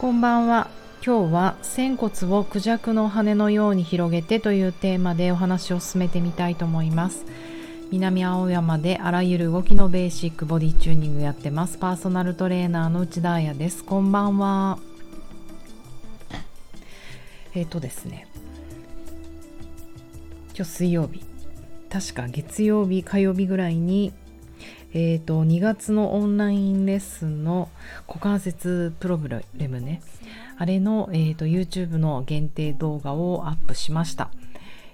こんばんは。今日は仙骨をクジャクの羽のように広げてというテーマでお話を進めてみたいと思います。南青山であらゆる動きのベーシックボディチューニングやってます。パーソナルトレーナーの内田彩です。こんばんは。えっ、ー、とですね。今日水曜日。確か月曜日火曜日ぐらいにえーと、2月のオンラインレッスンの股関節プログラムね。あれの、えーと、YouTube の限定動画をアップしました、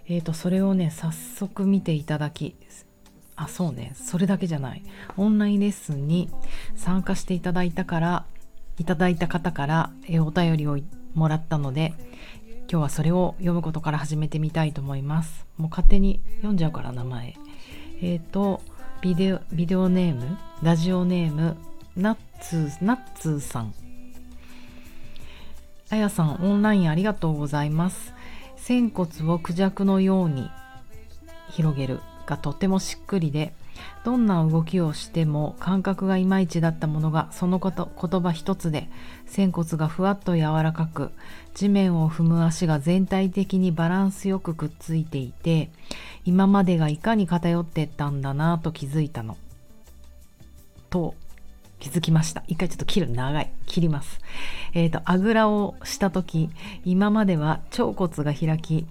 えーと、それをね早速見ていただきあそうね。それだけじゃない。オンラインレッスンに参加していただいたからいただいた方から、えー、お便りをもらったので今日はそれを読むことから始めてみたいと思います。もう勝手に読んじゃうから名前。えっ、ー、とビデオビデオネームラジオネームナッツナッツさん。あやさんオンラインありがとうございます。仙骨をクジャクのように広げるがとてもしっくりでどんな動きをしても感覚がいまいちだったものがそのこと言葉一つで仙骨がふわっと柔らかく地面を踏む足が全体的にバランスよくくっついていて今までがいかに偏ってったんだなと気づいたの。と気づきました。一回ちょっと切る。長い。切ります。えっ、ー、と、あぐらをした時今までは腸骨が開き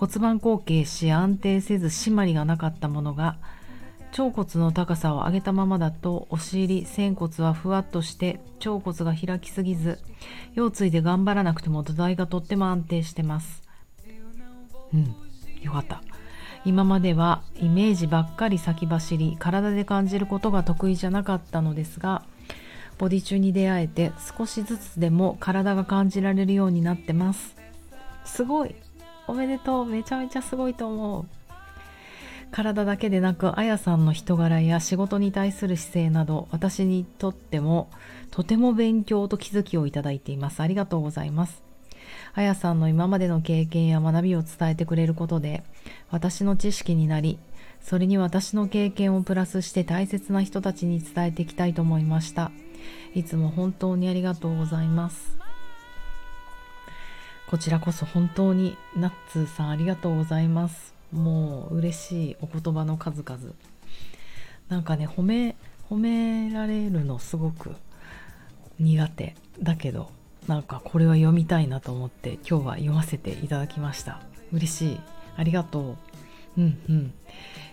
骨盤後傾し安定せず締まりがなかったものが腸骨の高さを上げたままだとお尻仙骨はふわっとして腸骨が開きすぎず腰椎で頑張らなくても土台がとっても安定してますうんよかった今まではイメージばっかり先走り体で感じることが得意じゃなかったのですがボディ中に出会えて少しずつでも体が感じられるようになってます。すごい。おめでとう。めちゃめちゃすごいと思う。体だけでなくあやさんの人柄や仕事に対する姿勢など私にとってもとても勉強と気づきをいただいています。ありがとうございます。あやさんの今までの経験や学びを伝えてくれることで私の知識になりそれに私の経験をプラスして大切な人たちに伝えていきたいと思いました。いつも本当にありがとうございます。こちらこそ本当にナッツさんありがとうございます。もう嬉しいお言葉の数々。なんかね褒め褒められるのすごく苦手だけどなんかこれは読みたいなと思って今日は読ませていただきました。嬉しい。ありがとう。うんうん。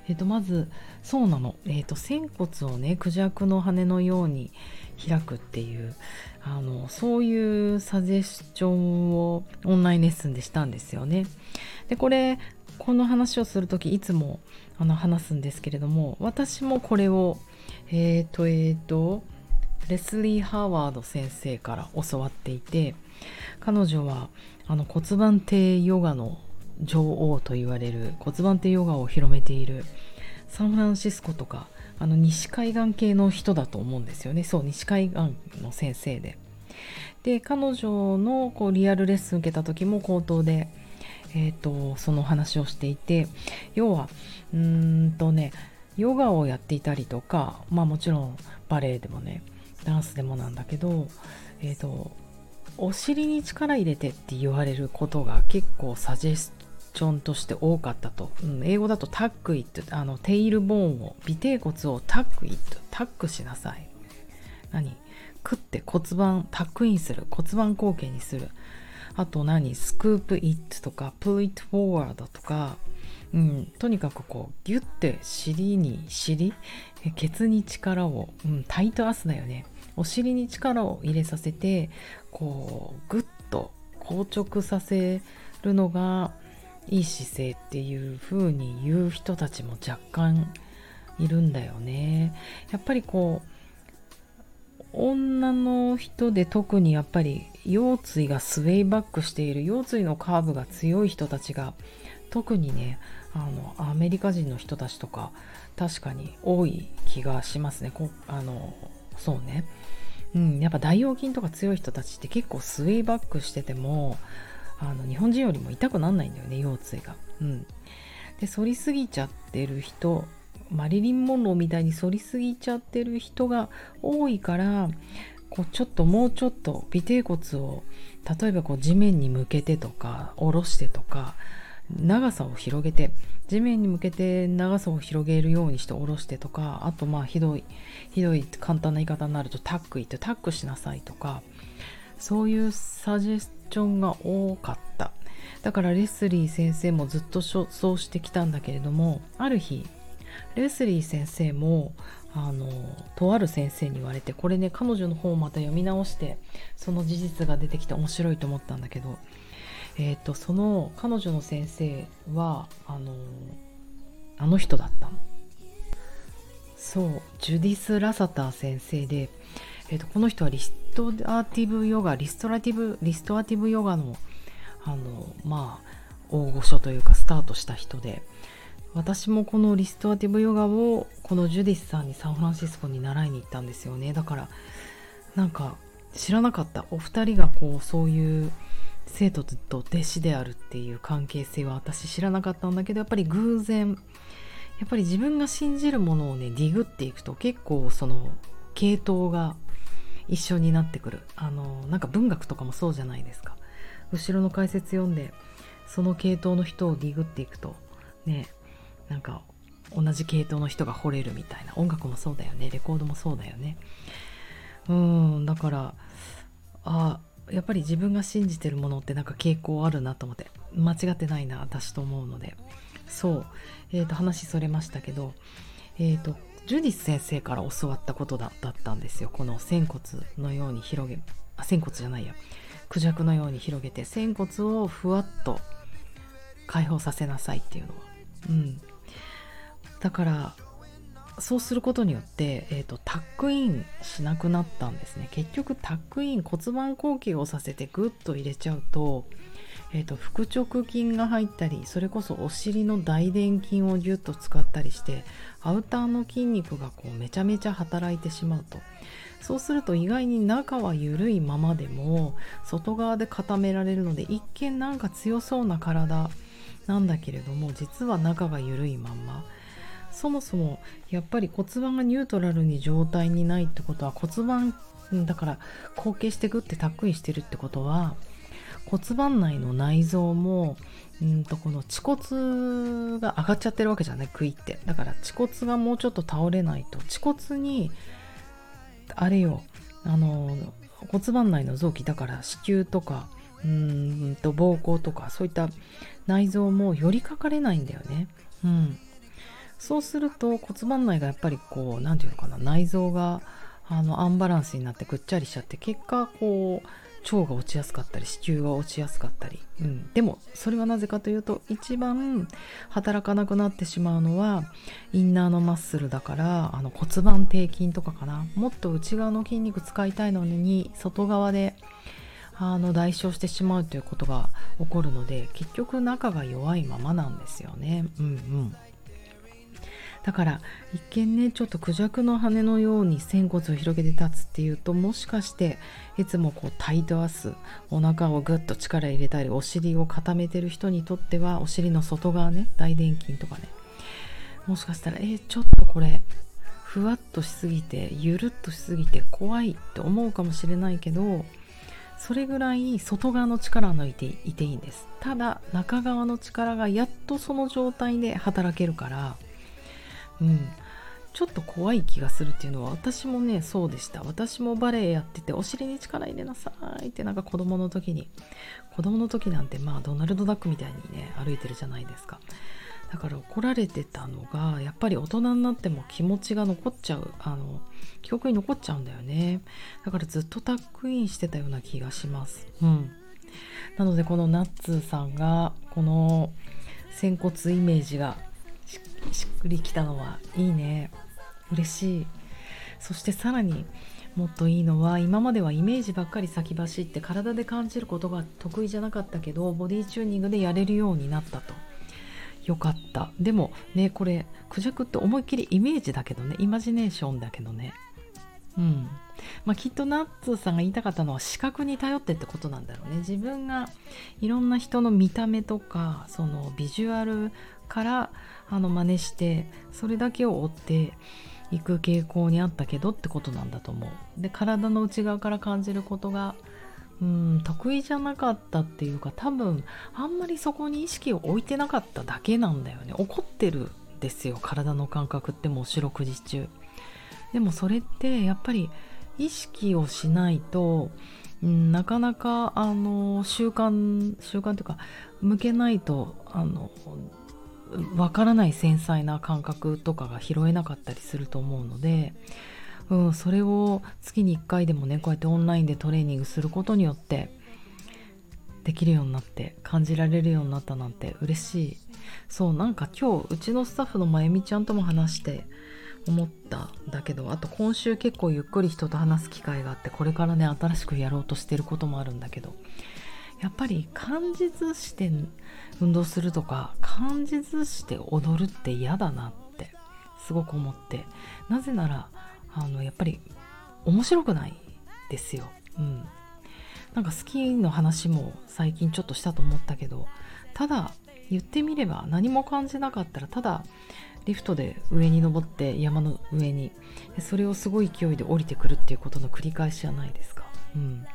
えっ、ー、とまずそうなの。えっ、ー、と仙骨をねクジャクの羽のように開くっていうあのそういうサジェスチョンをオンラインレッスンでしたんですよね。でこれこの話をする時いつもあの話すんですけれども私もこれをえっ、ー、とえっ、ー、とレスリー・ハーワード先生から教わっていて彼女はあの骨盤底ヨガの女王と言われる骨盤底ヨガを広めているサンフランシスコとかあの西海岸系の人だと思うんですよね。そう西海岸の先生で。で彼女のこうリアルレッスン受けた時も口頭でえーと、その話をしていて要はうんとねヨガをやっていたりとかまあもちろんバレエでもねダンスでもなんだけどえ、ー、とお尻に力入れてって言われることが結構サジェスチョンとして多かったと、うん、英語だとタックイットあのテイルボーンを尾てい骨をタックイット。タックしなさい。何？食って骨盤タックインする。骨盤後傾にする。あと何？スクープイットとかプイットフォワードとか、うん、とにかくこうギュッて尻に尻？ケツに力を、うん、タイトアスだよね。お尻に力を入れさせてこうグッと硬直させるのがいい姿勢っていう風に言う人たちも若干いるんだよね。やっぱりこう女の人で特にやっぱり腰椎がスウェイバックしている腰椎のカーブが強い人たちが特にねあのアメリカ人の人たちとか確かに多い気がしますね。こあのそうね。うんやっぱ大腰筋とか強い人たちって結構スウェイバックしててもあの日本人よりも痛くなんないんだよね腰椎が。うん。で反りすぎちゃってる人マリリン・モンローみたいに反りすぎちゃってる人が多いからこうちょっともうちょっと尾てい骨を例えばこう地面に向けてとか下ろしてとか長さを広げて地面に向けて長さを広げるようにして下ろしてとかあとまあひどいひどい簡単な言い方になるとタック行ってタックしなさいとかそういうサジェスチョンが多かった。だからレスリー先生もずっとそうしてきたんだけれどもある日レスリー先生もあのとある先生に言われてこれね彼女の本をまた読み直してその事実が出てきて面白いと思ったんだけど、えーと、その彼女の先生はあのあの人だったの。そうジュディス・ラサター先生で、えーと、この人はリストアティブヨガリストラティブリストアティブヨガのあのまあ大御所というかスタートした人で私もこのリストアティブヨガをこのジュディスさんにサンフランシスコに習いに行ったんですよねだからなんか知らなかったお二人がこうそういう生徒と弟子であるっていう関係性は私知らなかったんだけどやっぱり偶然やっぱり自分が信じるものをねディグっていくと結構その系統が一緒になってくる。あのなんか文学とかもそうじゃないですか。後ろの解説読んでその系統の人をディグっていくとねなんか同じ系統の人が惚れるみたいな。音楽もそうだよね。レコードもそうだよね。うんだからあやっぱり自分が信じてるものってなんか傾向あるなと思って間違ってないな私と思うので。そう。え、ー、と話それましたけどえ、ー、とジュディス先生から教わったことだったんですよ。この仙骨のように広げあ仙骨じゃないや。クジャクのように広げて仙骨をふわっと解放させなさいっていうのは。うん。だからそうすることによって、えーと、タックインしなくなったんですね。結局タックイン骨盤後傾をさせてグッと入れちゃうと,、えーと、腹直筋が入ったりそれこそお尻の大臀筋をギュッと使ったりしてアウターの筋肉がこうめちゃめちゃ働いてしまうと。そうすると意外に中は緩いままでも外側で固められるので一見なんか強そうな体なんだけれども実は中が緩いまんま。そもそもやっぱり骨盤がニュートラルに状態にないってことは骨盤だから後傾してグってタックインしてるってことは骨盤内の内臓もうんとこの恥骨が上がっちゃってるわけじゃないクイってだから恥骨がもうちょっと倒れないと恥骨にあれよあの骨盤内の臓器だから子宮とかうんと膀胱とかそういった内臓も寄りかかれないんだよね。うん、そうすると骨盤内がやっぱりこう何て言うのかな内臓があのアンバランスになってぐっちゃりしちゃって結果こう腸が落ちやすかったり子宮が落ちやすかったり、うん、でもそれはなぜかというと一番働かなくなってしまうのはインナーのマッスルだからあの骨盤底筋とかかな。もっと内側の筋肉使いたいのに外側であの代償してしまうということが起こるので結局中が弱いままなんですよね。うんうん。だから一見ねちょっとクジャクの羽のように仙骨を広げて立つっていうともしかしていつもこうタイトアスお腹をグッと力入れたりお尻を固めてる人にとってはお尻の外側ね大臀筋とかねもしかしたらえー、ちょっとこれふわっとしすぎてゆるっとしすぎて怖いって思うかもしれないけどそれぐらい外側の力を抜いていていいんです。ただ中側の力がやっとその状態で働けるからうん。ちょっと怖い気がするっていうのは私もねそうでした。私もバレエやっててお尻に力入れなさいってなんか子供の時に。子供の時なんてまあドナルド・ダックみたいにね歩いてるじゃないですか。だから怒られてたのがやっぱり大人になっても気持ちが残っちゃうあの記憶に残っちゃうんだよね。だからずっとタックインしてたような気がします。うん。なのでこのナッツーさんがこの仙骨イメージがしっくりきたのはいいね。嬉しい。そしてさらにもっといいのは今まではイメージばっかり先走って体で感じることが得意じゃなかったけどボディチューニングでやれるようになったと。よかった。でもねこれクジャクって思いっきりイメージだけどね。イマジネーションだけどね。うん。まあ、きっとナッツさんが言いたかったのは視覚に頼ってってことなんだろうね。自分がいろんな人の見た目とかそのビジュアルからあの真似してそれだけを追って行く傾向にあったけどってことなんだと思う。で体の内側から感じることがうん得意じゃなかったっていうか多分あんまりそこに意識を置いてなかっただけなんだよね怒ってるんですよ体の感覚ってもう四六時中でもそれってやっぱり意識をしないと、うん、なかなかあの習慣習慣というか向けないとあのわからない繊細な感覚とかが拾えなかったりすると思うのでうん、それを月に1回でもねこうやってオンラインでトレーニングすることによってできるようになって感じられるようになったなんて嬉しい。そうなんか今日うちのスタッフのまゆみちゃんとも話して思ったんだけどあと今週結構ゆっくり人と話す機会があってこれからね新しくやろうとしてることもあるんだけどやっぱり感じずして運動するとか感じずして踊るって嫌だなってすごく思ってなぜならあのやっぱり面白くないですよ。うん、なんかスキーの話も最近ちょっとしたと思ったけどただ言ってみれば何も感じなかったらただリフトで上に登って山の上にそれをすごい勢いで降りてくるっていうことの繰り返しじゃないですか。うん、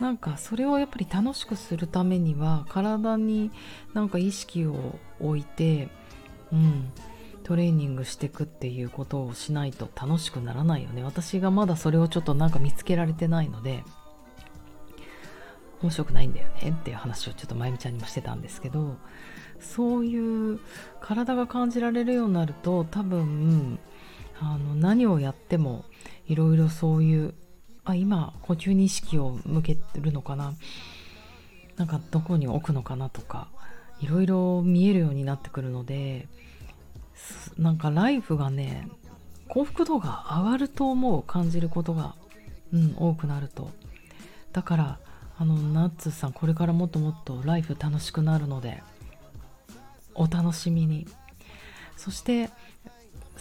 なんかそれをやっぱり楽しくするためには体になんか意識を置いて、うん、トレーニングしていくっていうことをしないと楽しくならないよね。私がまだそれをちょっとなんか見つけられてないので面白くないんだよねっていう話をちょっとまゆみちゃんにもしてたんですけどそういう体が感じられるようになると多分あの何をやってもいろいろそういうあ今呼吸に意識を向けるのかな？なんかどこに置くのかなとかいろいろ見えるようになってくるのでなんかライフがね幸福度が上がると思う感じることが、うん、多くなると。だからあのナッツさんこれからもっともっとライフ楽しくなるのでお楽しみに。そして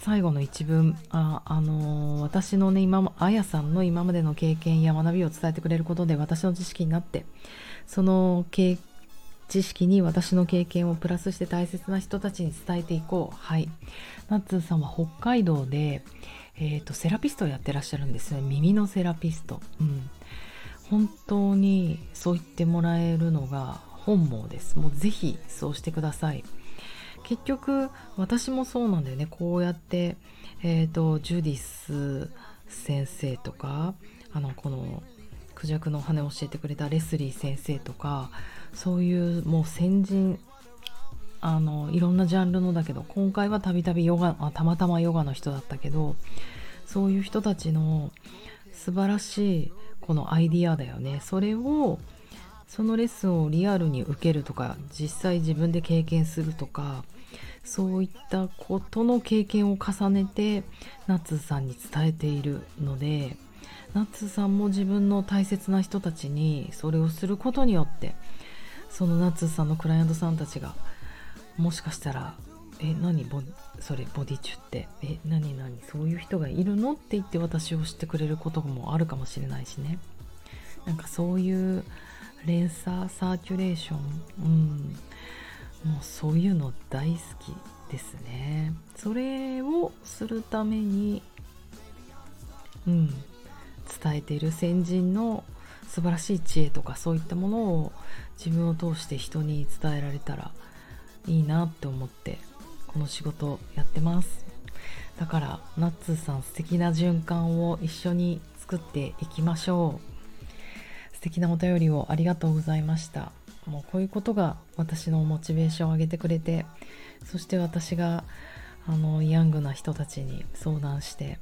最後の一文あ、あのー、私のね今もあやさんの今までの経験や学びを伝えてくれることで私の知識になってその経知識に私の経験をプラスして大切な人たちに伝えていこう。はい。ナッツーさんは北海道で、えーと、セラピストをやってらっしゃるんですね。耳のセラピスト。うん。本当にそう言ってもらえるのが本望です。もうぜひそうしてください。結局私もそうなんだよね。こうやってえ、ー、とジュディス先生とかあのこのクジャクの羽を教えてくれたレスリー先生とかそういうもう先人あのいろんなジャンルのだけど今回はたびたびヨガあたまたまヨガの人だったけどそういう人たちの素晴らしいこのアイディアだよね。それをそのレッスンをリアルに受けるとか実際自分で経験するとかそういったことの経験を重ねてナッツさんに伝えているのでナッツさんも自分の大切な人たちにそれをすることによってそのナッツさんのクライアントさんたちがもしかしたら「え何ボそれボディチュってえ何何そういう人がいるの?」って言って私を知ってくれることもあるかもしれないしねなんかそういう連鎖サーキュレーションうんもうそういうの大好きですね。それをするためにうん伝えている先人の素晴らしい知恵とかそういったものを自分を通して人に伝えられたらいいなって思ってこの仕事やってます。だからナッツーさん素敵な循環を一緒に作っていきましょう。素敵なお便りをありがとうございました。もうこういうことが私のモチベーションを上げてくれてそして私があのヤングな人たちに相談して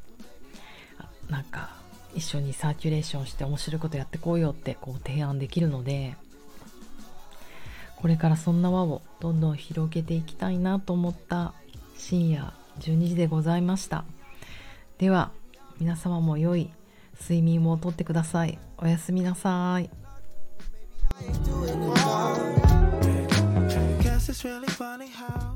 なんか一緒にサーキュレーションして面白いことやってこうよってこう提案できるのでこれからそんな輪をどんどん広げていきたいなと思った深夜12時でございました。では皆様も良い睡眠をとってください。おやすみなさい。It's really funny how